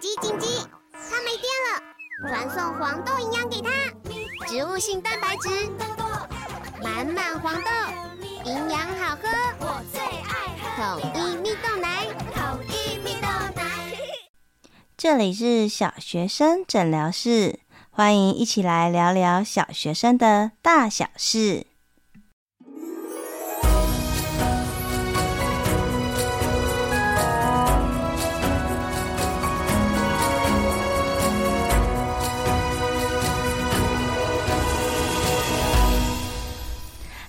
紧急紧急！它没电了，传送黄豆营养给它，植物性蛋白质，满满黄豆，营养好喝，我最爱喝统一蜜豆奶，统一蜜豆奶。这里是小学生诊疗室，欢迎一起来聊聊小学生的大小事。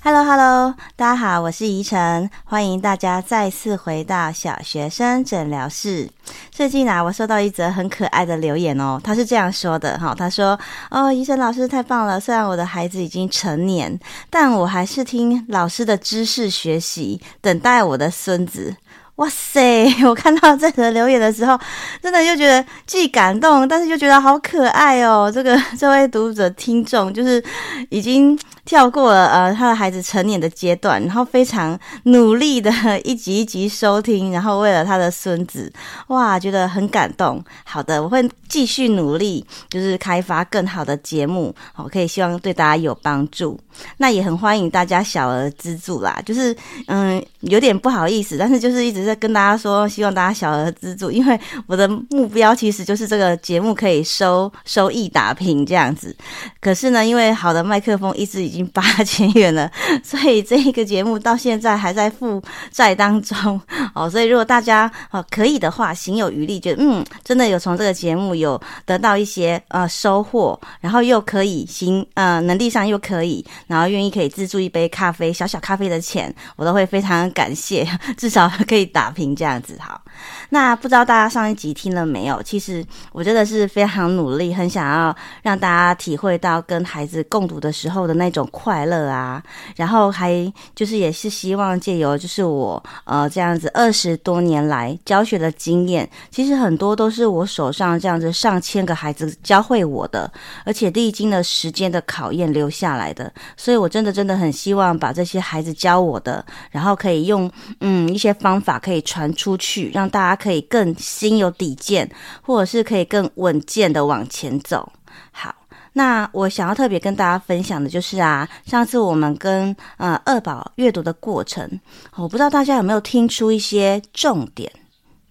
Hello Hello，大家好，我是怡晨，欢迎大家再次回到小学生诊疗室。最近啊，我收到一则很可爱的留言哦，他是这样说的哈，他说：“哦，怡晨老师太棒了，虽然我的孩子已经成年，但我还是听老师的知识学习，等待我的孙子。”哇塞！我看到这则留言的时候，真的就觉得既感动，但是又觉得好可爱哦。这个这位读者听众就是已经跳过了呃他的孩子成年的阶段，然后非常努力的一集一集收听，然后为了他的孙子，哇，觉得很感动。好的，我会继续努力，就是开发更好的节目，我，可以希望对大家有帮助。那也很欢迎大家小额资助啦，就是嗯有点不好意思，但是就是一直在跟大家说，希望大家小额资助，因为我的目标其实就是这个节目可以收收益打平这样子。可是呢，因为好的麦克风一直已经八千元了，所以这一个节目到现在还在负债当中 哦。所以如果大家哦可以的话，行有余力，觉得嗯真的有从这个节目有得到一些呃收获，然后又可以行呃能力上又可以。然后愿意可以资助一杯咖啡，小小咖啡的钱，我都会非常感谢，至少可以打平这样子。好，那不知道大家上一集听了没有？其实我真的是非常努力，很想要让大家体会到跟孩子共读的时候的那种快乐啊。然后还就是也是希望借由就是我呃这样子二十多年来教学的经验，其实很多都是我手上这样子上千个孩子教会我的，而且历经了时间的考验留下来的。所以，我真的真的很希望把这些孩子教我的，然后可以用嗯一些方法可以传出去，让大家可以更心有底见，或者是可以更稳健的往前走。好，那我想要特别跟大家分享的就是啊，上次我们跟呃二宝阅读的过程，我不知道大家有没有听出一些重点。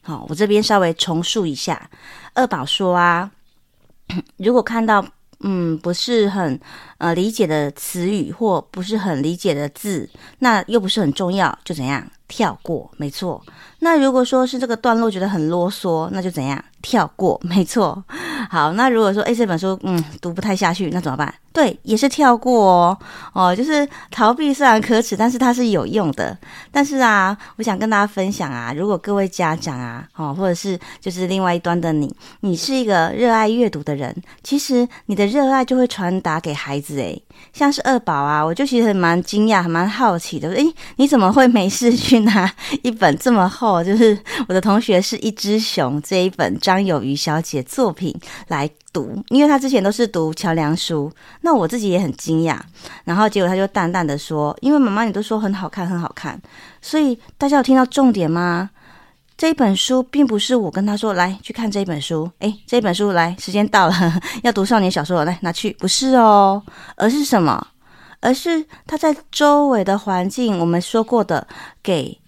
好，我这边稍微重述一下，二宝说啊，如果看到。嗯，不是很呃理解的词语或不是很理解的字，那又不是很重要，就怎样跳过？没错。那如果说是这个段落觉得很啰嗦，那就怎样跳过？没错。好，那如果说诶这本书嗯读不太下去，那怎么办？对，也是跳过哦，哦，就是逃避虽然可耻，但是它是有用的。但是啊，我想跟大家分享啊，如果各位家长啊，哦，或者是就是另外一端的你，你是一个热爱阅读的人，其实你的热爱就会传达给孩子。诶，像是二宝啊，我就其实蛮惊讶，还蛮好奇的。诶，你怎么会没事去拿 一本这么厚，就是我的同学是一只熊这一本张友渔小姐作品来读？因为他之前都是读桥梁书。那我自己也很惊讶，然后结果他就淡淡的说：“因为妈妈你都说很好看，很好看，所以大家有听到重点吗？这一本书并不是我跟他说来去看这一本书，诶，这本书来，时间到了，要读少年小说了，来拿去，不是哦，而是什么？而是他在周围的环境，我们说过的给。”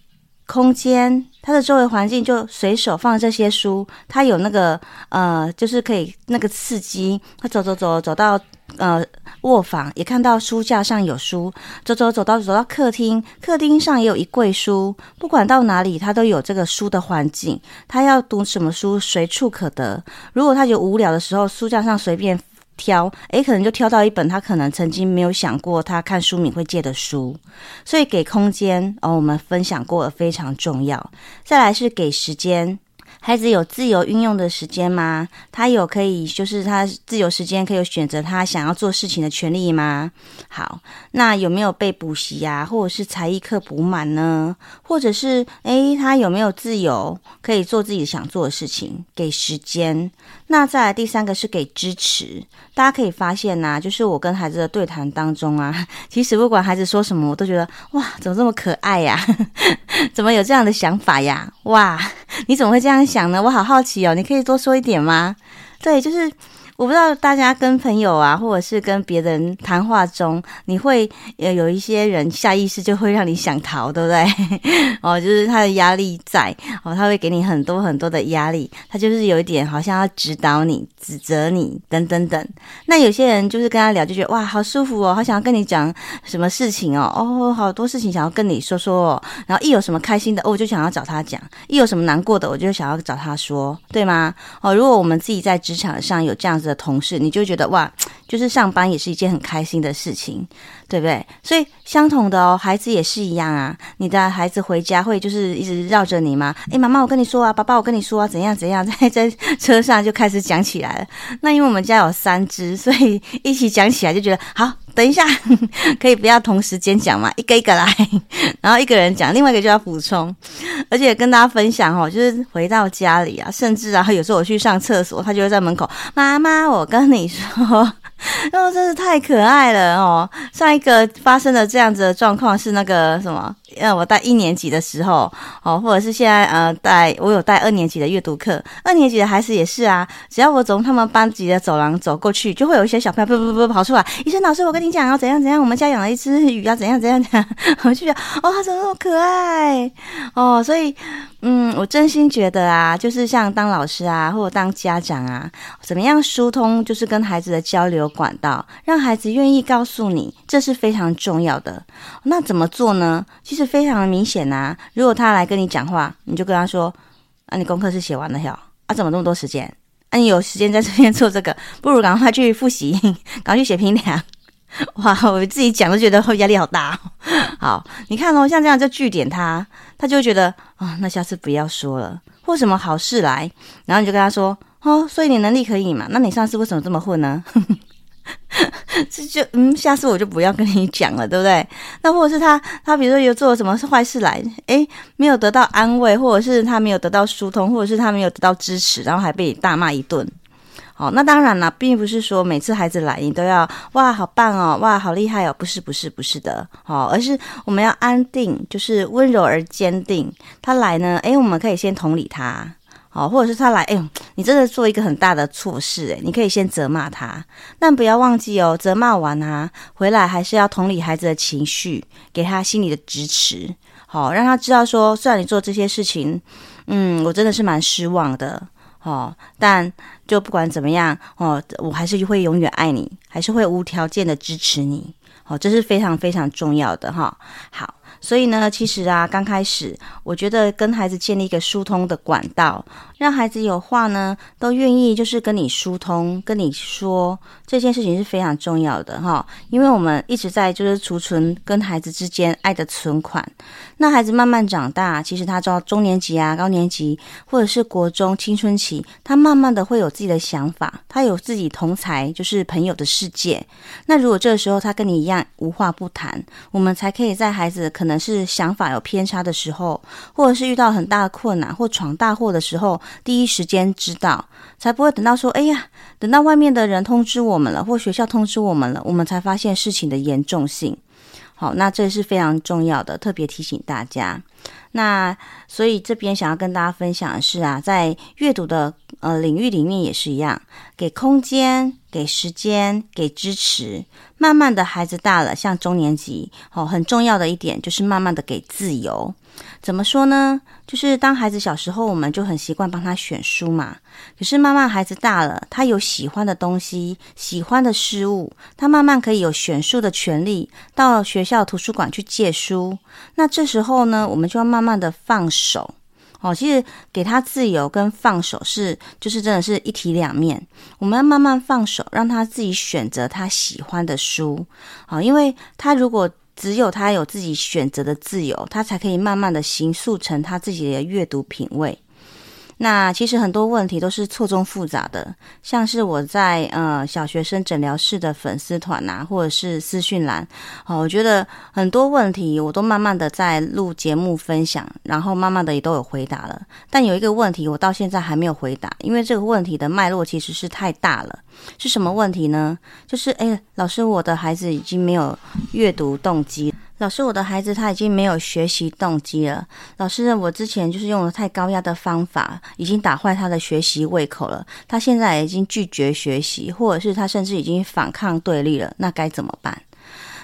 空间，他的周围环境就随手放这些书，他有那个呃，就是可以那个刺激他走走走走到呃卧房，也看到书架上有书，走走走到走到客厅，客厅上也有一柜书，不管到哪里，他都有这个书的环境，他要读什么书随处可得。如果他有无聊的时候，书架上随便。挑，诶，可能就挑到一本他可能曾经没有想过他看书名会借的书，所以给空间哦，我们分享过了非常重要。再来是给时间。孩子有自由运用的时间吗？他有可以，就是他自由时间可以选择他想要做事情的权利吗？好，那有没有被补习呀，或者是才艺课补满呢？或者是诶，他有没有自由可以做自己想做的事情？给时间。那再来第三个是给支持。大家可以发现呐、就是我跟孩子的对谈当中啊，其实不管孩子说什么，我都觉得哇，怎么这么可爱呀？怎么有这样的想法呀？哇！你怎么会这样想呢？我好好奇哦，你可以多说一点吗？对，就是。我不知道大家跟朋友啊，或者是跟别人谈话中，你会呃有一些人下意识就会让你想逃，对不对？哦，就是他的压力在哦，他会给你很多很多的压力，他就是有一点好像要指导你、指责你等等等。那有些人就是跟他聊，就觉得哇，好舒服哦，好想要跟你讲什么事情哦，哦，好多事情想要跟你说说哦。然后一有什么开心的，哦，我就想要找他讲；一有什么难过的，我就想要找他说，对吗？哦，如果我们自己在职场上有这样子的同事，你就觉得哇，就是上班也是一件很开心的事情，对不对？所以相同的哦，孩子也是一样啊。你的孩子回家会就是一直绕着你吗？诶，妈妈，我跟你说啊，爸爸，我跟你说啊，怎样怎样，在在车上就开始讲起来了。那因为我们家有三只，所以一起讲起来就觉得好。等一下，可以不要同时间讲嘛？一个一个来，然后一个人讲，另外一个就要补充。而且跟大家分享哦，就是回到家里啊，甚至啊，有时候我去上厕所，他就会在门口，妈妈，我跟你说。哦，真是太可爱了哦！上一个发生的这样子的状况是那个什么？呃，我带一年级的时候，哦，或者是现在呃带我有带二年级的阅读课，二年级的孩子也是啊。只要我从他们班级的走廊走过去，就会有一些小朋友不不不跑出来。医生老师，我跟你讲要，怎样怎样，我们家养了一只鱼啊，怎样怎样怎样。我就觉得哦，他怎么那么可爱哦，所以。嗯，我真心觉得啊，就是像当老师啊，或者当家长啊，怎么样疏通就是跟孩子的交流管道，让孩子愿意告诉你，这是非常重要的。那怎么做呢？其实是非常的明显啊。如果他来跟你讲话，你就跟他说：“啊，你功课是写完了哟？啊，怎么那么多时间？啊，你有时间在这边 做这个，不如赶快去复习，赶快去写评量。”哇，我自己讲都觉得压力好大。好，你看哦，像这样就据点他，他就觉得啊、哦，那下次不要说了，或什么好事来，然后你就跟他说哦，所以你能力可以嘛？那你上次为什么这么混呢？这 就嗯，下次我就不要跟你讲了，对不对？那或者是他他比如说有做什么坏事来，诶，没有得到安慰，或者是他没有得到疏通，或者是他没有得到支持，然后还被你大骂一顿。哦，那当然了，并不是说每次孩子来你都要哇，好棒哦，哇，好厉害哦，不是，不是，不是的，哦，而是我们要安定，就是温柔而坚定。他来呢，诶，我们可以先同理他，哦，或者是他来，哎呦，你真的做一个很大的错事，诶，你可以先责骂他，但不要忘记哦，责骂完啊，回来还是要同理孩子的情绪，给他心理的支持，好，哦，让他知道说，虽然你做这些事情，嗯，我真的是蛮失望的。哦，但就不管怎么样，哦，我还是会永远爱你，还是会无条件的支持你。哦，这是非常非常重要的哈。好。所以呢，其实啊，刚开始我觉得跟孩子建立一个疏通的管道，让孩子有话呢都愿意就是跟你疏通，跟你说这件事情是非常重要的哈。因为我们一直在就是储存跟孩子之间爱的存款。那孩子慢慢长大，其实他到中年级啊、高年级或者是国中青春期，他慢慢的会有自己的想法，他有自己同才就是朋友的世界。那如果这个时候他跟你一样无话不谈，我们才可以在孩子。可能是想法有偏差的时候，或者是遇到很大的困难或闯大祸的时候，第一时间知道，才不会等到说，哎呀，等到外面的人通知我们了，或学校通知我们了，我们才发现事情的严重性。好，那这是非常重要的，特别提醒大家。那所以这边想要跟大家分享的是啊，在阅读的呃领域里面也是一样，给空间、给时间、给支持。慢慢的孩子大了，像中年级哦，很重要的一点就是慢慢的给自由。怎么说呢？就是当孩子小时候，我们就很习惯帮他选书嘛。可是慢慢孩子大了，他有喜欢的东西、喜欢的事物，他慢慢可以有选书的权利，到学校图书馆去借书。那这时候呢，我们就要慢慢的放手。哦，其实给他自由跟放手是，就是真的是一体两面。我们要慢慢放手，让他自己选择他喜欢的书。好，因为他如果只有他有自己选择的自由，他才可以慢慢的形塑成他自己的阅读品味。那其实很多问题都是错综复杂的，像是我在呃小学生诊疗室的粉丝团呐，或者是私讯栏，哦，我觉得很多问题我都慢慢的在录节目分享，然后慢慢的也都有回答了。但有一个问题我到现在还没有回答，因为这个问题的脉络其实是太大了。是什么问题呢？就是诶，老师，我的孩子已经没有阅读动机。老师，我的孩子他已经没有学习动机了。老师，我之前就是用了太高压的方法，已经打坏他的学习胃口了。他现在已经拒绝学习，或者是他甚至已经反抗对立了。那该怎么办？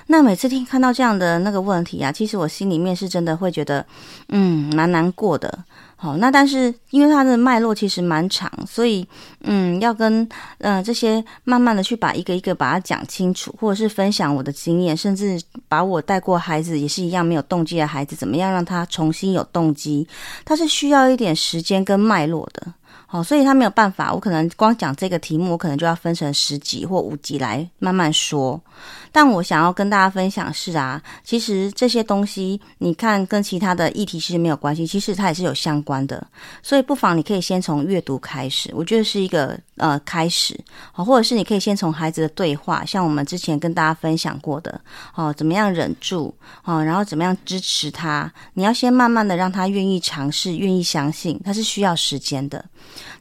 那每次听看到这样的那个问题啊，其实我心里面是真的会觉得，嗯，蛮难过的。好，那但是因为它的脉络其实蛮长，所以嗯，要跟嗯、这些慢慢的去把一个一个把它讲清楚，或者是分享我的经验，甚至把我带过孩子也是一样没有动机的孩子，怎么样让他重新有动机，它是需要一点时间跟脉络的。哦，所以他没有办法，我可能光讲这个题目，我可能就要分成十集或五集来慢慢说。但我想要跟大家分享是啊，其实这些东西你看跟其他的议题其实没有关系，其实它也是有相关的。所以不妨你可以先从阅读开始，我觉得是一个呃开始，好，或者是你可以先从孩子的对话，像我们之前跟大家分享过的，哦，怎么样忍住，哦，然后怎么样支持他，你要先慢慢的让他愿意尝试，愿意相信，他是需要时间的。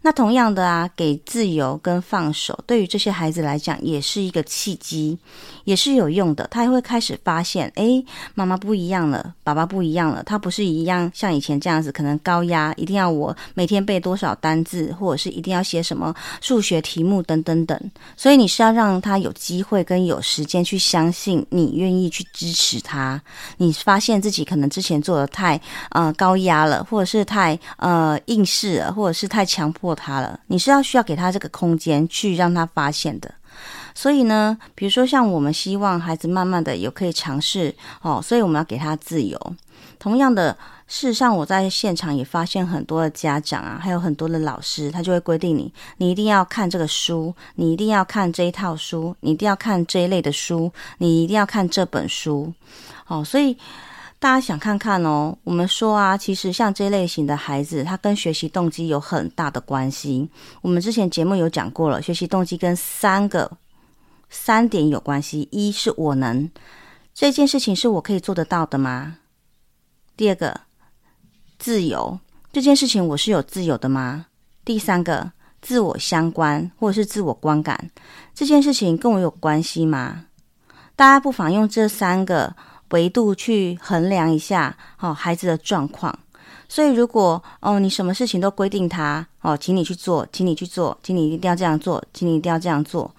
那同样的啊，给自由跟放手，对于这些孩子来讲，也是一个契机，也是有用的。他也会开始发现，诶，妈妈不一样了，爸爸不一样了。他不是一样像以前这样子，可能高压，一定要我每天背多少单字，或者是一定要写什么数学题目等等等。所以你是要让他有机会跟有时间去相信，你愿意去支持他。你发现自己可能之前做的太呃高压了，或者是太呃应试了，或者是太强强迫。他了，你是要需要给他这个空间去让他发现的。所以呢，比如说像我们希望孩子慢慢的有可以尝试哦，所以我们要给他自由。同样的，事实上我在现场也发现很多的家长啊，还有很多的老师，他就会规定你，你一定要看这个书，你一定要看这一套书，你一定要看这一类的书，你一定要看这本书。哦，所以。大家想看看哦，我们说啊，其实像这类型的孩子，他跟学习动机有很大的关系。我们之前节目有讲过了，学习动机跟三个三点有关系：一是我能，这件事情是我可以做得到的吗？第二个，自由，这件事情我是有自由的吗？第三个，自我相关或者是自我观感，这件事情跟我有关系吗？大家不妨用这三个。维度去衡量一下，哦，孩子的状况。所以，如果哦，你什么事情都规定他哦，请你去做，请你去做，请你一定要这样做，请你一定要这样做，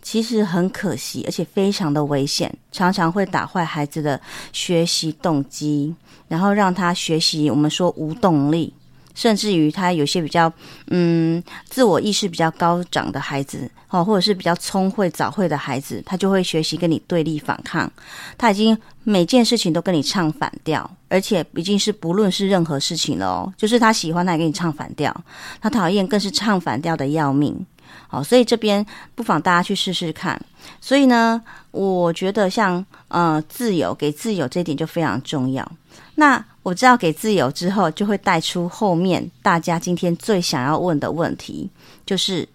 其实很可惜，而且非常的危险，常常会打坏孩子的学习动机，然后让他学习我们说无动力。甚至于他有些比较嗯自我意识比较高涨的孩子，哦，或者是比较聪慧早慧的孩子，他就会学习跟你对立反抗。他已经每件事情都跟你唱反调，而且已经是不论是任何事情了哦，就是他喜欢他也跟你唱反调，他讨厌更是唱反调的要命。好，所以这边不妨大家去试试看。所以呢，我觉得像呃自由给自由这一点就非常重要。那我知道给自由之后，就会带出后面大家今天最想要问的问题，就是：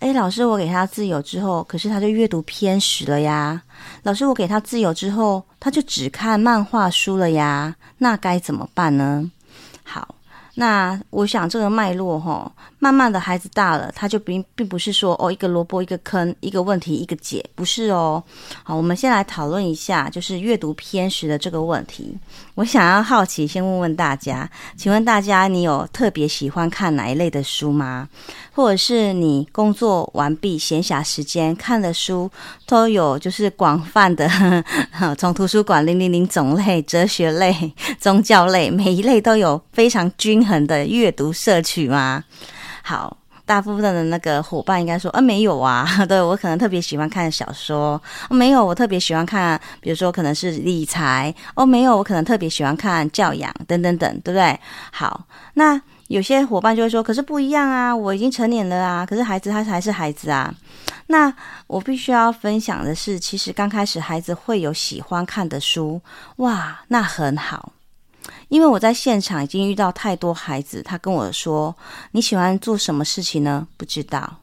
诶，老师，我给他自由之后，可是他就阅读偏食了呀。老师，我给他自由之后，他就只看漫画书了呀。那该怎么办呢？好。那我想这个脉络哈，慢慢的孩子大了，他就并并不是说哦，一个萝卜一个坑，一个问题一个解，不是哦。好，我们先来讨论一下，就是阅读偏食的这个问题。我想要好奇，先问问大家，请问大家你有特别喜欢看哪一类的书吗？或者是你工作完毕闲暇时间看的书都有，就是广泛的，从图书馆零零零种类、哲学类、宗教类，每一类都有非常均衡的阅读摄取吗？好，大部分的那个伙伴应该说，啊，没有啊，对，我可能特别喜欢看小说，没有，我特别喜欢看，比如说可能是理财，哦，没有，我可能特别喜欢看教养等等等，对不对？好，那。有些伙伴就会说：“可是不一样啊，我已经成年了啊，可是孩子他还是孩子啊。”那我必须要分享的是，其实刚开始孩子会有喜欢看的书，哇，那很好，因为我在现场已经遇到太多孩子，他跟我说：“你喜欢做什么事情呢？不知道。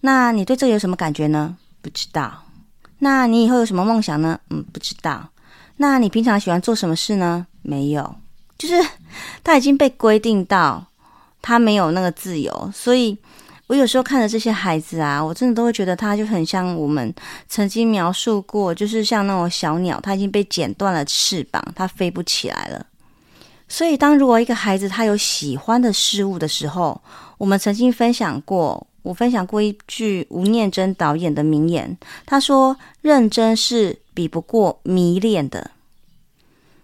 那你对这有什么感觉呢？不知道。那你以后有什么梦想呢？嗯，不知道。那你平常喜欢做什么事呢？没有。”就是 他已经被规定到他没有那个自由，所以我有时候看着这些孩子啊，我真的都会觉得他就很像我们曾经描述过，就是像那种小鸟，它已经被剪断了翅膀，它飞不起来了。所以，当如果一个孩子他有喜欢的事物的时候，我们曾经分享过，我分享过一句吴念真导演的名言，他说：“认真是比不过迷恋的。”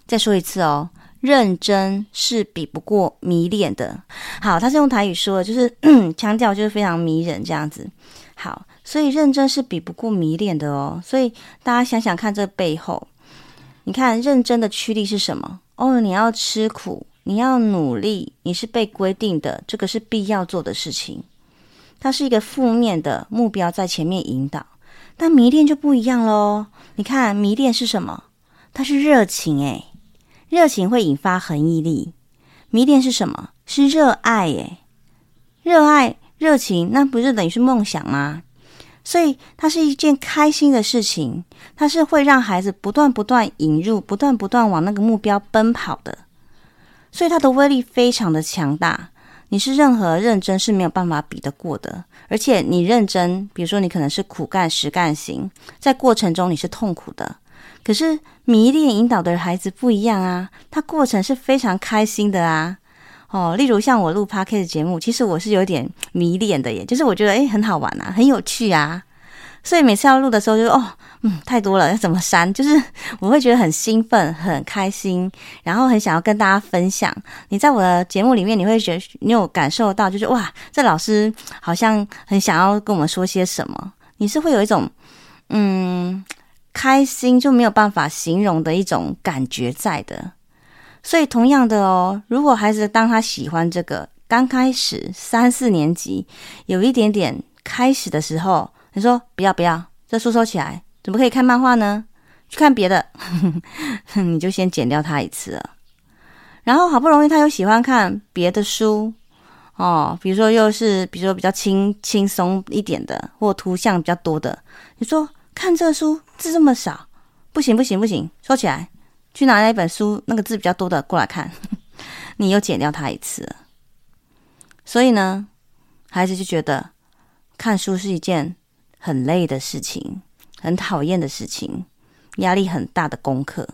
再说一次哦，“认真是比不过迷恋的。”好，他是用台语说的，就是 腔调就是非常迷人这样子。好，所以认真是比不过迷恋的哦。所以大家想想看，这背后，你看认真的驱力是什么？哦，你要吃苦，你要努力，你是被规定的，这个是必要做的事情。它是一个负面的目标在前面引导，但迷恋就不一样喽。你看，迷恋是什么？它是热情，诶，热情会引发恒毅力。迷恋是什么？是热爱，耶，热爱、热情，那不是等于是梦想吗？所以它是一件开心的事情，它是会让孩子不断不断引入，不断不断往那个目标奔跑的，所以它的威力非常的强大。你是任何认真是没有办法比得过的，而且你认真，比如说你可能是苦干实干型，在过程中你是痛苦的，可是迷恋引导的孩子不一样啊，他过程是非常开心的啊。哦，例如像我录 Podcast 节目，其实我是有点迷恋的耶，就是我觉得诶很好玩啊，很有趣啊，所以每次要录的时候就哦，嗯，太多了，要怎么删？就是我会觉得很兴奋、很开心，然后很想要跟大家分享。你在我的节目里面，你会觉你有感受到，就是哇，这老师好像很想要跟我们说些什么，你是会有一种嗯开心就没有办法形容的一种感觉在的。所以，同样的哦，如果孩子当他喜欢这个，刚开始三四年级有一点点开始的时候，你说不要不要，这书收起来，怎么可以看漫画呢？去看别的，你就先剪掉他一次了。然后好不容易他又喜欢看别的书哦，比如说又是比如说比较轻轻松一点的，或图像比较多的，你说看这书字这么少，不行不行不行，收起来。去拿那一本书，那个字比较多的过来看，你又剪掉它一次。所以呢，孩子就觉得看书是一件很累的事情，很讨厌的事情，压力很大的功课。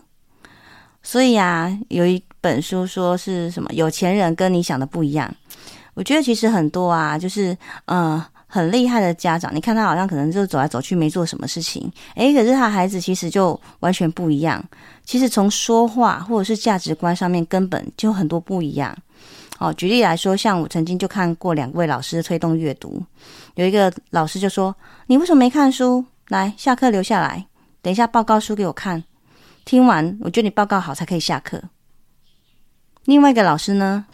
所以啊，有一本书说是什么？有钱人跟你想的不一样。我觉得其实很多啊，就是嗯。呃很厉害的家长，你看他好像可能就走来走去没做什么事情，诶，可是他孩子其实就完全不一样。其实从说话或者是价值观上面根本就很多不一样。哦，举例来说，像我曾经就看过两位老师推动阅读，有一个老师就说：“你为什么没看书？来，下课留下来，等一下报告书给我看。听完，我觉得你报告好才可以下课。”另外一个老师呢，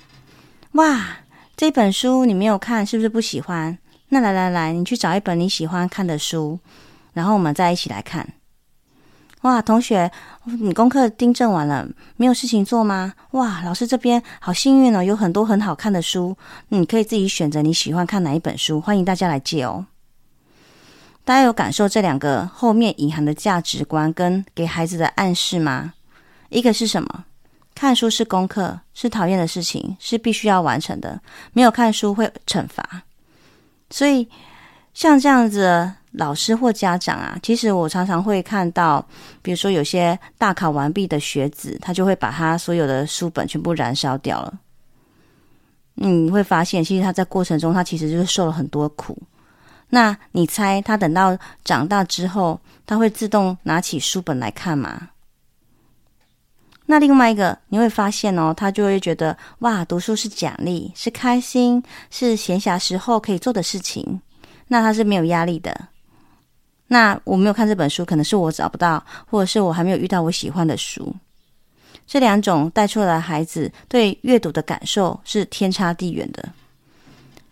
哇，这本书你没有看，是不是不喜欢？那来来来，你去找一本你喜欢看的书，然后我们再一起来看。哇，同学，你功课订正完了，没有事情做吗？哇，老师这边好幸运哦，有很多很好看的书，你可以自己选择你喜欢看哪一本书，欢迎大家来借哦。大家有感受这两个后面隐含的价值观跟给孩子的暗示吗？一个是什么？看书是功课，是讨厌的事情，是必须要完成的，没有看书会惩罚。所以，像这样子老师或家长啊，其实我常常会看到，比如说有些大考完毕的学子，他就会把他所有的书本全部燃烧掉了。你会发现，其实他在过程中，他其实就是受了很多苦。那你猜，他等到长大之后，他会自动拿起书本来看吗？那另外一个，你会发现哦，他就会觉得哇，读书是奖励，是开心，是闲暇时候可以做的事情。那他是没有压力的。那我没有看这本书，可能是我找不到，或者是我还没有遇到我喜欢的书。这两种带出来的孩子对阅读的感受是天差地远的。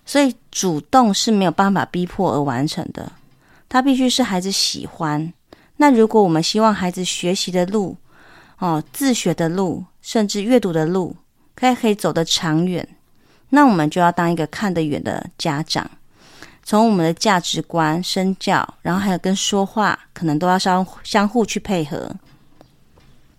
所以主动是没有办法逼迫而完成的，他必须是孩子喜欢。那如果我们希望孩子学习的路，哦，自学的路，甚至阅读的路，可以可以走得长远。那我们就要当一个看得远的家长，从我们的价值观、身教，然后还有跟说话，可能都要相相互去配合。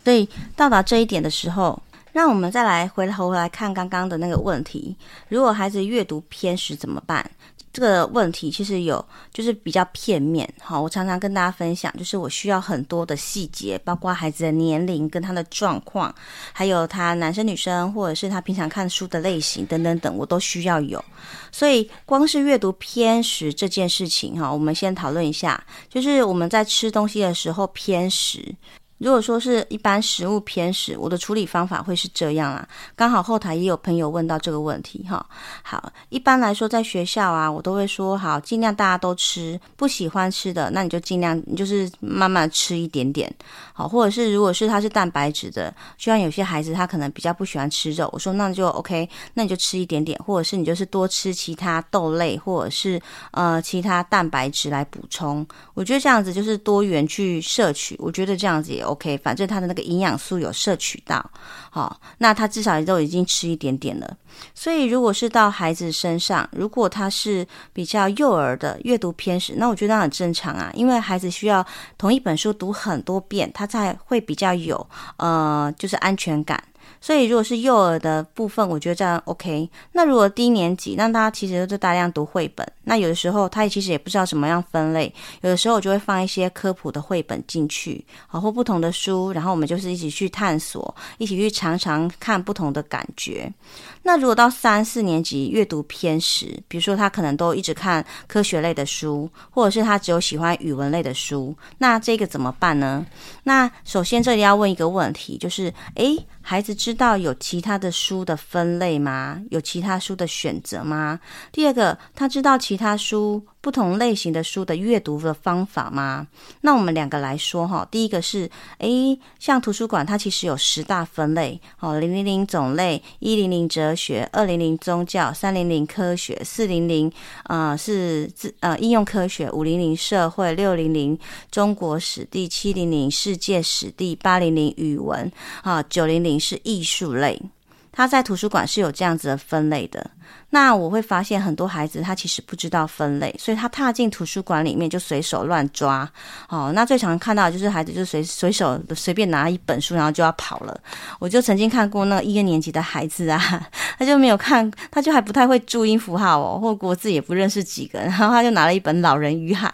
所以到达这一点的时候，让我们再来回头来看刚刚的那个问题：如果孩子阅读偏食怎么办？这个问题其实有就是比较片面，好，我常常跟大家分享，就是我需要很多的细节，包括孩子的年龄跟他的状况，还有他男生女生，或者是他平常看书的类型等等等，我都需要有。所以光是阅读偏食这件事情，哈，我们先讨论一下，就是我们在吃东西的时候偏食。如果说是一般食物偏食，我的处理方法会是这样啊。刚好后台也有朋友问到这个问题哈。好，一般来说在学校啊，我都会说好，尽量大家都吃，不喜欢吃的那你就尽量你就是慢慢吃一点点。好，或者是如果是他是蛋白质的，就像有些孩子他可能比较不喜欢吃肉，我说那就 OK，那你就吃一点点，或者是你就是多吃其他豆类或者是呃其他蛋白质来补充。我觉得这样子就是多元去摄取，我觉得这样子也 OK，反正他的那个营养素有摄取到，好，那他至少都已经吃一点点了。所以如果是到孩子身上，如果他是比较幼儿的阅读偏食，那我觉得很正常啊，因为孩子需要同一本书读很多遍，他才会比较有呃，就是安全感。所以，如果是幼儿的部分，我觉得这样 OK。那如果低年级，那他其实就大量读绘本。那有的时候，他也其实也不知道怎么样分类。有的时候，我就会放一些科普的绘本进去，好，或不同的书，然后我们就是一起去探索，一起去尝尝看不同的感觉。那如果到三四年级，阅读偏食，比如说他可能都一直看科学类的书，或者是他只有喜欢语文类的书，那这个怎么办呢？那首先这里要问一个问题，就是，诶。孩子知道有其他的书的分类吗？有其他书的选择吗？第二个，他知道其他书。不同类型的书的阅读的方法吗？那我们两个来说哈，第一个是，诶，像图书馆它其实有十大分类，哦，零零零种类，一零零哲学，二零零宗教，三零零科学，四零零呃是自呃应用科学，五零零社会，六零零中国史地，七零零世界史地，八零零语文，啊，九零零是艺术类，它在图书馆是有这样子的分类的。那我会发现很多孩子他其实不知道分类，所以他踏进图书馆里面就随手乱抓。哦，那最常看到就是孩子就随随手随便拿一本书，然后就要跑了。我就曾经看过那个一二年级的孩子啊，他就没有看，他就还不太会注音符号哦，或国字也不认识几个，然后他就拿了一本《老人与海》，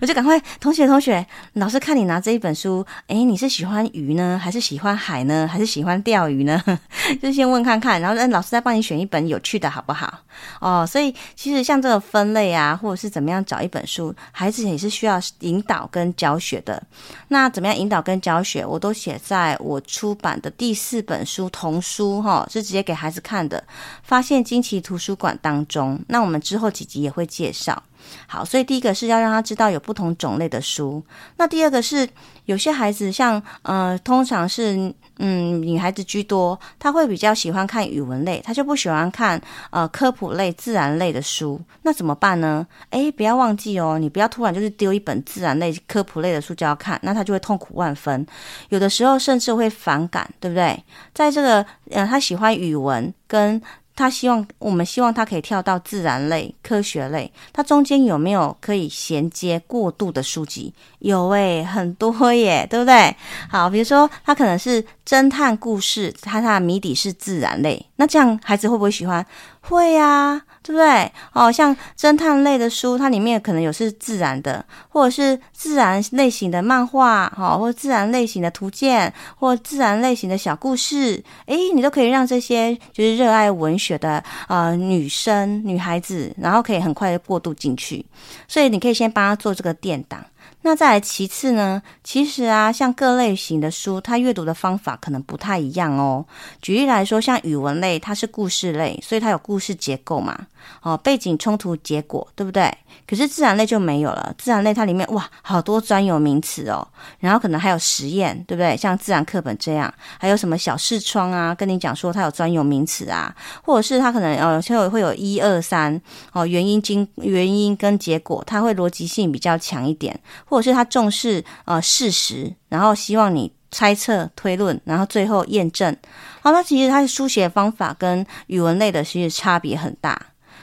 我就赶快同学同学，老师看你拿这一本书，诶，你是喜欢鱼呢，还是喜欢海呢，还是喜欢钓鱼呢？就先问看看，然后让老师再帮你选一本有趣的，好不好？好哦，所以其实像这个分类啊，或者是怎么样找一本书，孩子也是需要引导跟教学的。那怎么样引导跟教学，我都写在我出版的第四本书童书哈、是直接给孩子看的。发现惊奇图书馆当中，那我们之后几集也会介绍。好，所以第一个是要让他知道有不同种类的书。那第二个是有些孩子像呃，通常是嗯女孩子居多，她会比较喜欢看语文类，她就不喜欢看呃科普类、自然类的书。那怎么办呢？诶，不要忘记哦，你不要突然就是丢一本自然类、科普类的书就要看，那她就会痛苦万分。有的时候甚至会反感，对不对？在这个呃，她喜欢语文跟。他希望我们希望他可以跳到自然类、科学类，它中间有没有可以衔接过渡的书籍？有诶，很多耶，对不对？好，比如说他可能是侦探故事，它它的谜底是自然类，那这样孩子会不会喜欢？会呀。对不对？哦，像侦探类的书，它里面可能有是自然的，或者是自然类型的漫画，哈、哦，或自然类型的图鉴，或自然类型的小故事，诶，你都可以让这些就是热爱文学的呃女生、女孩子，然后可以很快的过渡进去。所以你可以先帮他做这个垫档。那再来其次呢？其实啊，像各类型的书，它阅读的方法可能不太一样哦。举例来说，像语文类，它是故事类，所以它有故事结构嘛。哦，背景冲突结果，对不对？可是自然类就没有了。自然类它里面哇，好多专有名词哦，然后可能还有实验，对不对？像自然课本这样，还有什么小视窗啊，跟你讲说它有专有名词啊，或者是它可能呃，就会有一二三哦，原因经原因跟结果，它会逻辑性比较强一点，或者是他重视呃事实，然后希望你猜测推论，然后最后验证。好，那其实他的书写方法跟语文类的其实差别很大。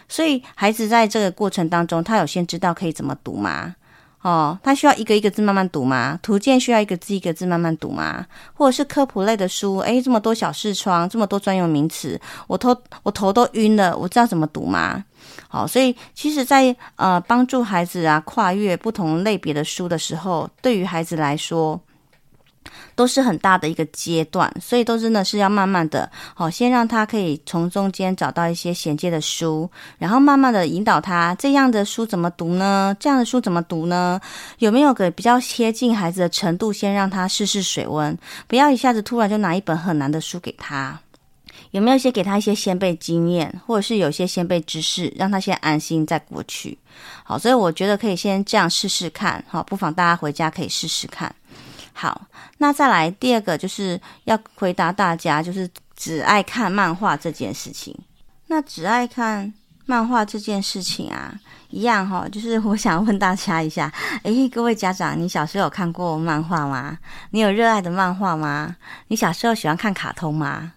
所以孩子在这个过程当中，他有先知道可以怎么读吗？哦，他需要一个一个字慢慢读吗？图鉴需要一个字一个字慢慢读吗？或者是科普类的书，诶，这么多小视窗，这么多专有名词，我头我头都晕了，我知道怎么读吗？好，所以其实在，呃帮助孩子啊跨越不同类别的书的时候，对于孩子来说。都是很大的一个阶段，所以都真的是要慢慢的，好，先让他可以从中间找到一些衔接的书，然后慢慢的引导他这样的书怎么读呢？这样的书怎么读呢？有没有个比较贴近孩子的程度，先让他试试水温，不要一下子突然就拿一本很难的书给他。有没有先给他一些先辈经验，或者是有些先辈知识，让他先安心再过去。好，所以我觉得可以先这样试试看，好，不妨大家回家可以试试看。好，那再来第二个就是要回答大家，就是只爱看漫画这件事情。那只爱看漫画这件事情啊，一样哈，就是我想问大家一下，诶，各位家长，你小时候有看过漫画吗？你有热爱的漫画吗？你小时候喜欢看卡通吗？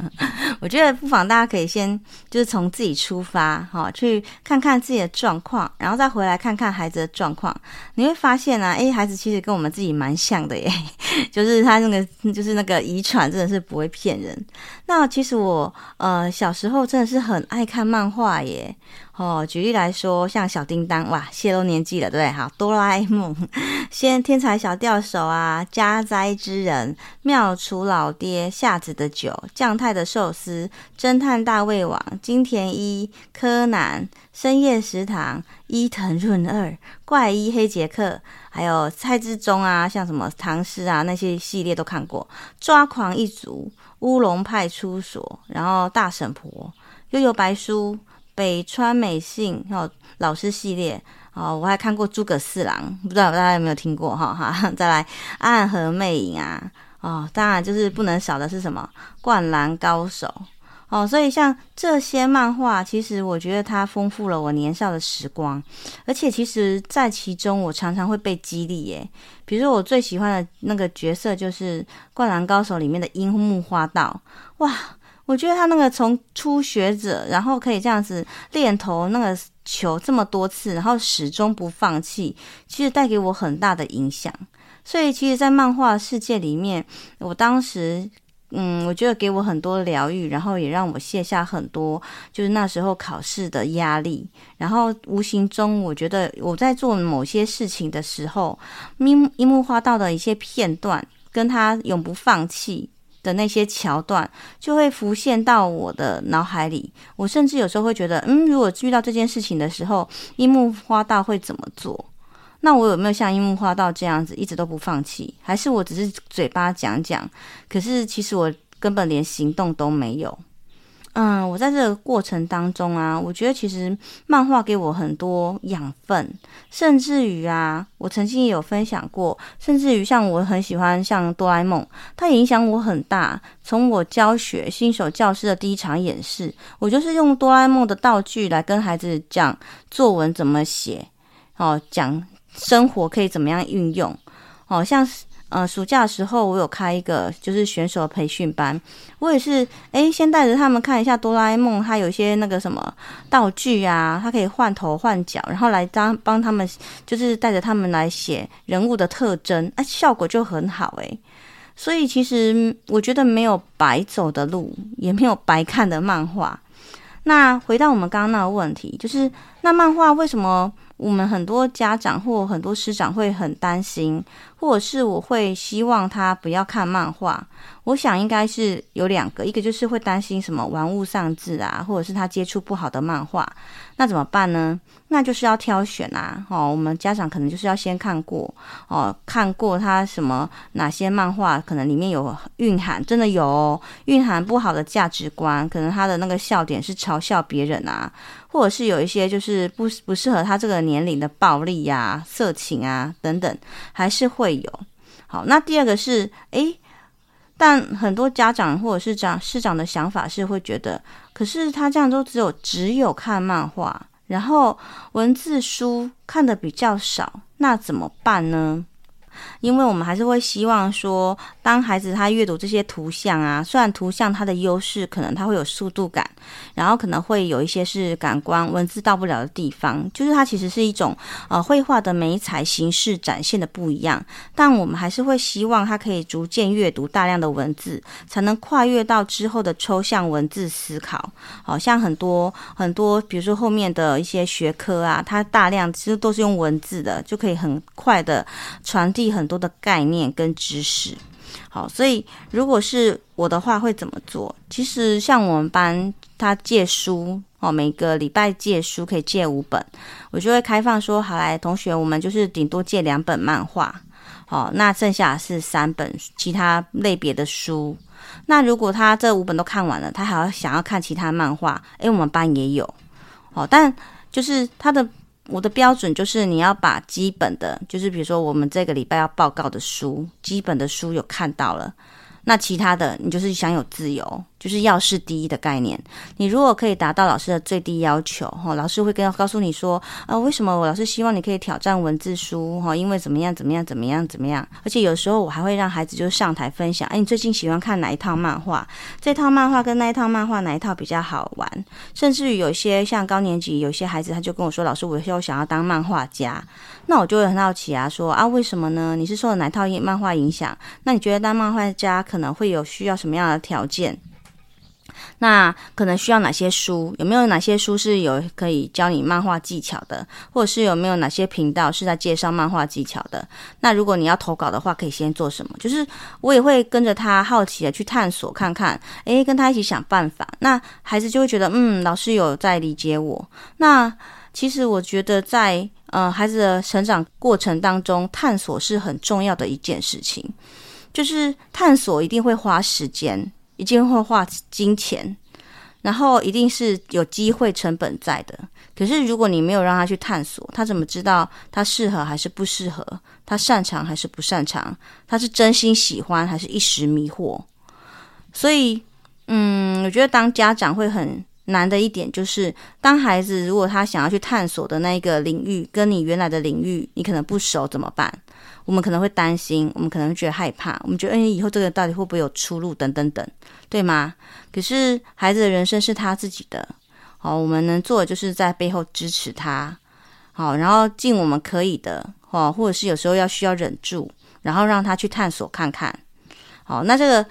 我觉得不妨大家可以先就是从自己出发，哈，去看看自己的状况，然后再回来看看孩子的状况，你会发现啊，诶，孩子其实跟我们自己蛮像的耶，就是他那个就是那个遗传真的是不会骗人。那其实我呃小时候真的是很爱看漫画耶。哦，举例来说，像小叮当，哇，泄露年纪了，对不对？好，哆啦 A 梦，先天才小钓手啊，家灾之人，妙厨老爹，夏子的酒，将太的寿司，侦探大胃王，金田一，柯南，深夜食堂，伊藤润二，怪医黑杰克，还有蔡志忠啊，像什么唐诗啊那些系列都看过，抓狂一族，乌龙派出所，然后大婶婆，幽游白书。北川美幸哦，老师系列哦，我还看过诸葛四郎，不知道大家有没有听过哈哈。再来暗河魅影啊，哦，当然就是不能少的是什么灌篮高手哦。所以像这些漫画，其实我觉得它丰富了我年少的时光，而且其实在其中我常常会被激励耶。比如说我最喜欢的那个角色就是灌篮高手里面的樱木花道，哇。我觉得他那个从初学者，然后可以这样子练投那个球这么多次，然后始终不放弃，其实带给我很大的影响。所以，其实，在漫画世界里面，我当时，嗯，我觉得给我很多疗愈，然后也让我卸下很多就是那时候考试的压力。然后，无形中，我觉得我在做某些事情的时候，樱樱木花道的一些片段，跟他永不放弃。的那些桥段就会浮现到我的脑海里，我甚至有时候会觉得，嗯，如果遇到这件事情的时候，樱木花道会怎么做？那我有没有像樱木花道这样子一直都不放弃？还是我只是嘴巴讲讲，可是其实我根本连行动都没有？嗯，我在这个过程当中啊，我觉得其实漫画给我很多养分，甚至于啊，我曾经也有分享过，甚至于像我很喜欢像哆啦 A 梦，它影响我很大。从我教学新手教师的第一场演示，我就是用哆啦 A 梦的道具来跟孩子讲作文怎么写，哦，讲生活可以怎么样运用，哦，像是。呃，暑假的时候我有开一个就是选手培训班，我也是诶，先带着他们看一下哆啦 A 梦，它有一些那个什么道具啊，它可以换头换脚，然后来当帮他们，就是带着他们来写人物的特征，啊，效果就很好诶。所以其实我觉得没有白走的路，也没有白看的漫画。那回到我们刚刚那个问题，就是那漫画为什么？我们很多家长或很多师长会很担心，或者是我会希望他不要看漫画。我想应该是有两个，一个就是会担心什么玩物丧志啊，或者是他接触不好的漫画，那怎么办呢？那就是要挑选啊，哦，我们家长可能就是要先看过，哦，看过他什么哪些漫画可能里面有蕴含，真的有哦，蕴含不好的价值观，可能他的那个笑点是嘲笑别人啊，或者是有一些就是不不适合他这个年龄的暴力呀、啊、色情啊等等，还是会有。好，那第二个是，诶，但很多家长或者是长师长的想法是会觉得，可是他这样都只有只有看漫画。然后文字书看得比较少，那怎么办呢？因为我们还是会希望说，当孩子他阅读这些图像啊，虽然图像它的优势可能它会有速度感，然后可能会有一些是感官文字到不了的地方，就是它其实是一种呃绘画的美彩形式展现的不一样，但我们还是会希望他可以逐渐阅读大量的文字，才能跨越到之后的抽象文字思考。好像很多很多，比如说后面的一些学科啊，它大量其实都是用文字的，就可以很快的传递很多的概念跟知识。好，所以如果是我的话，会怎么做？其实像我们班他借书哦，每个礼拜借书可以借五本，我就会开放说，好来同学，我们就是顶多借两本漫画，好，那剩下是三本其他类别的书。那如果他这五本都看完了，他还要想要看其他漫画，诶，我们班也有，哦，但就是他的我的标准就是你要把基本的，就是比如说我们这个礼拜要报告的书，基本的书有看到了。那其他的，你就是享有自由，就是要事第一的概念。你如果可以达到老师的最低要求，哈，老师会跟告诉你说，啊，为什么我老师希望你可以挑战文字书，哈，因为怎么样怎么样怎么样怎么样。而且有时候我还会让孩子就上台分享，哎，你最近喜欢看哪一套漫画？这套漫画跟那一套漫画哪一套比较好玩？甚至于有些像高年级有些孩子，他就跟我说，老师，我以后想要当漫画家。那我就会很好奇啊，说啊，为什么呢？你是受了哪套漫画影响？那你觉得当漫画家可能会有需要什么样的条件？那可能需要哪些书？有没有哪些书是有可以教你漫画技巧的？或者是有没有哪些频道是在介绍漫画技巧的？那如果你要投稿的话，可以先做什么？就是我也会跟着他好奇的去探索看看，诶，跟他一起想办法。那孩子就会觉得，嗯，老师有在理解我。那其实我觉得在。呃，孩子的成长过程当中，探索是很重要的一件事情。就是探索一定会花时间，一定会花金钱，然后一定是有机会成本在的。可是如果你没有让他去探索，他怎么知道他适合还是不适合？他擅长还是不擅长？他是真心喜欢还是一时迷惑？所以，嗯，我觉得当家长会很。难的一点就是，当孩子如果他想要去探索的那一个领域，跟你原来的领域你可能不熟怎么办？我们可能会担心，我们可能会觉得害怕，我们觉得，哎，以后这个到底会不会有出路？等等等，对吗？可是孩子的人生是他自己的，好，我们能做的就是在背后支持他，好，然后尽我们可以的，哦，或者是有时候要需要忍住，然后让他去探索看看，好，那这个。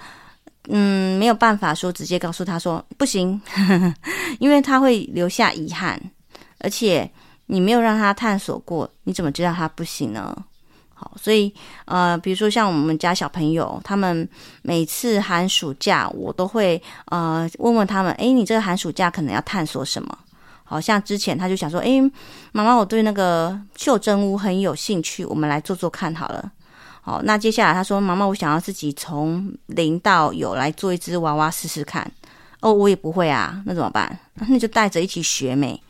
嗯，没有办法说直接告诉他说不行，呵呵，因为他会留下遗憾，而且你没有让他探索过，你怎么知道他不行呢？好，所以呃，比如说像我们家小朋友，他们每次寒暑假，我都会呃问问他们，诶，你这个寒暑假可能要探索什么？好像之前他就想说，诶，妈妈，我对那个袖珍屋很有兴趣，我们来做做看好了。好，那接下来他说：“妈妈，我想要自己从零到有来做一只娃娃试试看。”哦，我也不会啊，那怎么办？那就带着一起学没？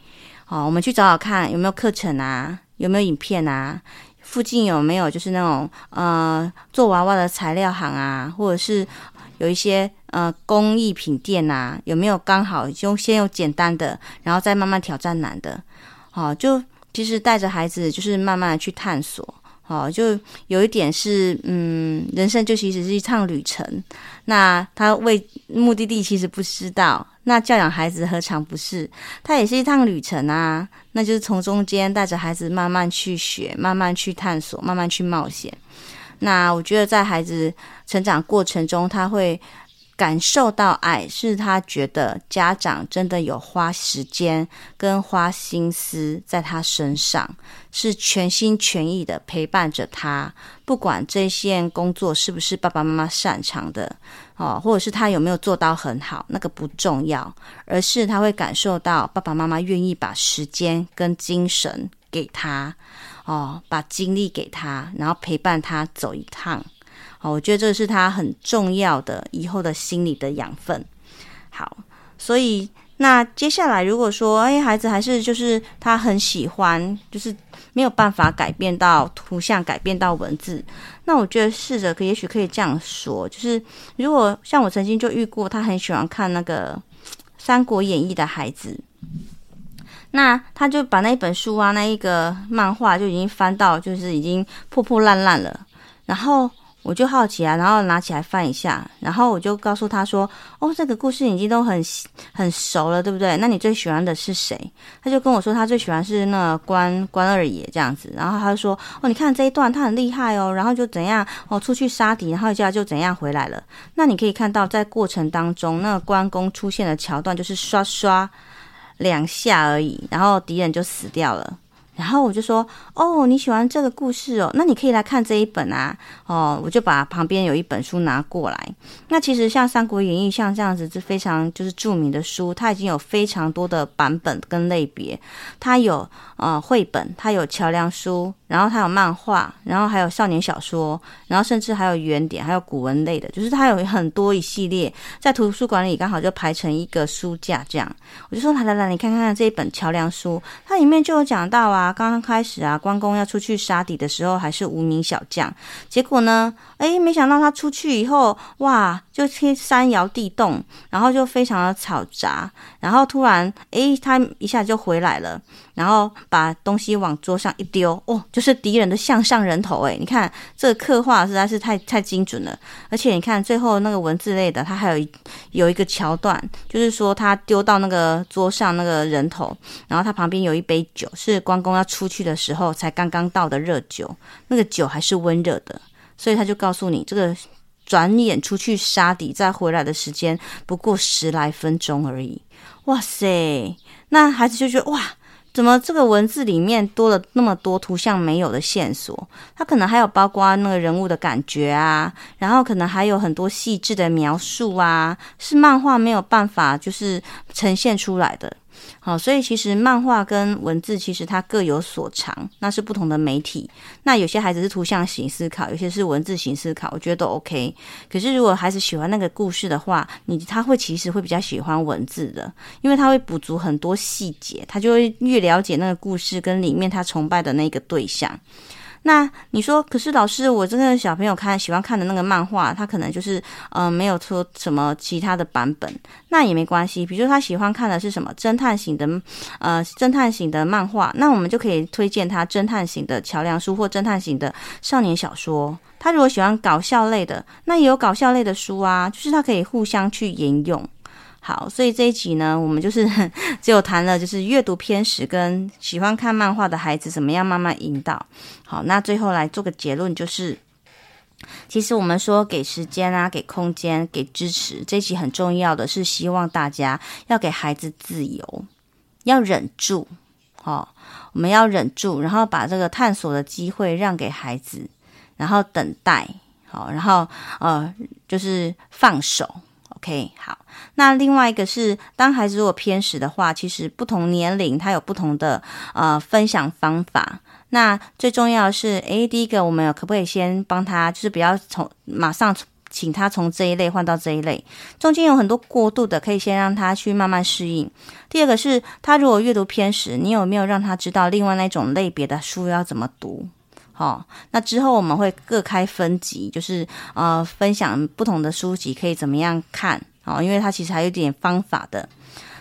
好，我们去找找看有没有课程啊，有没有影片啊？附近有没有就是那种呃做娃娃的材料行啊，或者是有一些呃工艺品店啊？有没有刚好就先有简单的，然后再慢慢挑战难的？好，就其实带着孩子就是慢慢的去探索。哦，就有一点是，嗯，人生就其实是一趟旅程。那他为目的地其实不知道，那教养孩子何尝不是？他也是一趟旅程啊。那就是从中间带着孩子慢慢去学，慢慢去探索，慢慢去冒险。那我觉得在孩子成长过程中，他会。感受到爱，是他觉得家长真的有花时间跟花心思在他身上，是全心全意的陪伴着他。不管这些工作是不是爸爸妈妈擅长的，哦，或者是他有没有做到很好，那个不重要，而是他会感受到爸爸妈妈愿意把时间跟精神给他，哦，把精力给他，然后陪伴他走一趟。好，我觉得这是他很重要的以后的心理的养分。好，所以那接下来如果说，哎，孩子还是就是他很喜欢，就是没有办法改变到图像，改变到文字，那我觉得试着可也许可以这样说，就是如果像我曾经就遇过，他很喜欢看那个《三国演义》的孩子，那他就把那本书啊，那一个漫画就已经翻到，就是已经破破烂烂了。然后。我就好奇啊，然后拿起来翻一下，然后我就告诉他说：“哦，这个故事已经都很很熟了，对不对？那你最喜欢的是谁？”他就跟我说他最喜欢是那关关二爷这样子，然后他就说：“哦，你看这一段他很厉害哦，然后就怎样哦，出去杀敌，然后一下就怎样回来了。那你可以看到在过程当中，那关公出现的桥段就是刷刷两下而已，然后敌人就死掉了。”然后我就说，哦，你喜欢这个故事哦，那你可以来看这一本啊，哦，我就把旁边有一本书拿过来。那其实像《三国演义》像这样子是非常就是著名的书，它已经有非常多的版本跟类别，它有呃绘本，它有桥梁书。然后它有漫画，然后还有少年小说，然后甚至还有原点，还有古文类的，就是它有很多一系列，在图书馆里刚好就排成一个书架这样。我就说来来来，你看看这一本桥梁书，它里面就有讲到啊，刚刚开始啊，关公要出去杀敌的时候还是无名小将，结果呢，诶，没想到他出去以后，哇，就山摇地动，然后就非常的吵杂，然后突然，诶，他一下就回来了。然后把东西往桌上一丢，哦，就是敌人的项上人头诶，你看这个刻画实在是太太精准了。而且你看最后那个文字类的，它还有有一个桥段，就是说他丢到那个桌上那个人头，然后他旁边有一杯酒，是关公要出去的时候才刚刚倒的热酒，那个酒还是温热的，所以他就告诉你，这个转眼出去杀敌再回来的时间不过十来分钟而已。哇塞，那孩子就觉得哇。怎么这个文字里面多了那么多图像没有的线索？他可能还有包括那个人物的感觉啊，然后可能还有很多细致的描述啊，是漫画没有办法就是呈现出来的。好，所以其实漫画跟文字其实它各有所长，那是不同的媒体。那有些孩子是图像型思考，有些是文字型思考，我觉得都 OK。可是如果孩子喜欢那个故事的话，你他会其实会比较喜欢文字的，因为他会补足很多细节，他就会越了解那个故事跟里面他崇拜的那个对象。那你说，可是老师，我这个小朋友看喜欢看的那个漫画，他可能就是嗯、呃，没有出什么其他的版本，那也没关系。比如说他喜欢看的是什么侦探型的，呃，侦探型的漫画，那我们就可以推荐他侦探型的桥梁书或侦探型的少年小说。他如果喜欢搞笑类的，那也有搞笑类的书啊，就是他可以互相去沿用。好，所以这一集呢，我们就是 只有谈了，就是阅读偏食跟喜欢看漫画的孩子怎么样慢慢引导。好，那最后来做个结论，就是其实我们说给时间啊，给空间，给支持，这一集很重要的是希望大家要给孩子自由，要忍住，好，我们要忍住，然后把这个探索的机会让给孩子，然后等待，好，然后呃，就是放手。OK，好。那另外一个是，当孩子如果偏食的话，其实不同年龄他有不同的呃分享方法。那最重要的是，诶，第一个我们可不可以先帮他，就是不要从马上请他从这一类换到这一类，中间有很多过渡的，可以先让他去慢慢适应。第二个是，他如果阅读偏食，你有没有让他知道另外那种类别的书要怎么读？好、哦，那之后我们会各开分级，就是呃分享不同的书籍可以怎么样看。哦，因为他其实还有点方法的。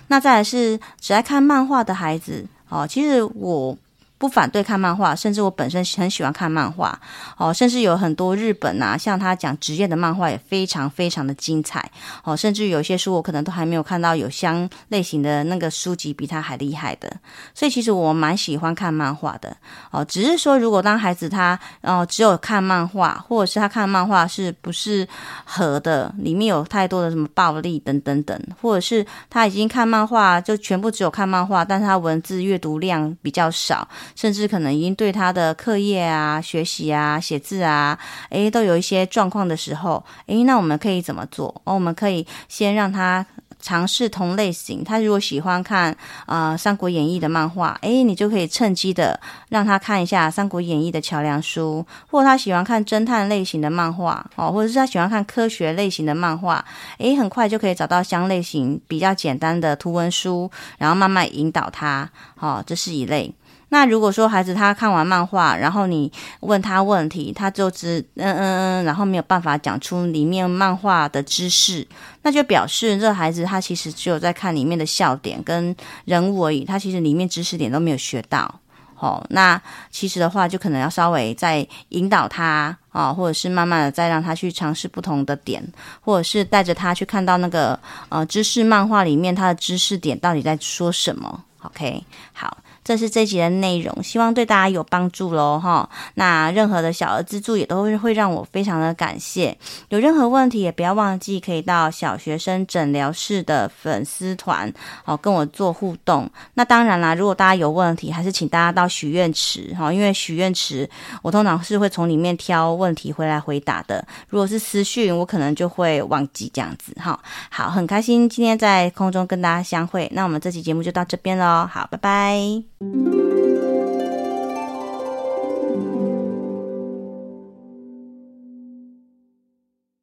那再来是只爱看漫画的孩子，哦，其实我。不反对看漫画，甚至我本身很喜欢看漫画。哦，甚至有很多日本啊，像他讲职业的漫画也非常非常的精彩。哦，甚至有些书我可能都还没有看到有相类型的那个书籍比他还厉害的，所以其实我蛮喜欢看漫画的。哦，只是说如果当孩子他哦只有看漫画，或者是他看漫画是不是合的，里面有太多的什么暴力等等等，或者是他已经看漫画就全部只有看漫画，但是他文字阅读量比较少。甚至可能已经对他的课业啊、学习啊、写字啊，诶，都有一些状况的时候，诶，那我们可以怎么做？哦，我们可以先让他尝试同类型。他如果喜欢看啊《三国演义》的漫画，诶，你就可以趁机的让他看一下《三国演义》的桥梁书；或者他喜欢看侦探类型的漫画，哦，或者是他喜欢看科学类型的漫画，诶，很快就可以找到相类型比较简单的图文书，然后慢慢引导他。好，这是一类。那如果说孩子他看完漫画，然后你问他问题，他就只嗯嗯嗯，然后没有办法讲出里面漫画的知识，那就表示这孩子他其实只有在看里面的笑点跟人物而已，他其实里面知识点都没有学到哦，那其实的话，就可能要稍微再引导他啊，或者是慢慢的再让他去尝试不同的点，或者是带着他去看到那个呃知识漫画里面他的知识点到底在说什么。OK，好。这是这集的内容，希望对大家有帮助喽哈。那任何的小额资助也都会让我非常的感谢。有任何问题也不要忘记可以到小学生诊疗室的粉丝团哦跟我做互动。那当然啦，如果大家有问题，还是请大家到许愿池哈，因为许愿池我通常是会从里面挑问题回来回答的。如果是私讯，我可能就会忘记这样子哈。好，很开心今天在空中跟大家相会。那我们这期节目就到这边喽，好，拜拜。Thank you.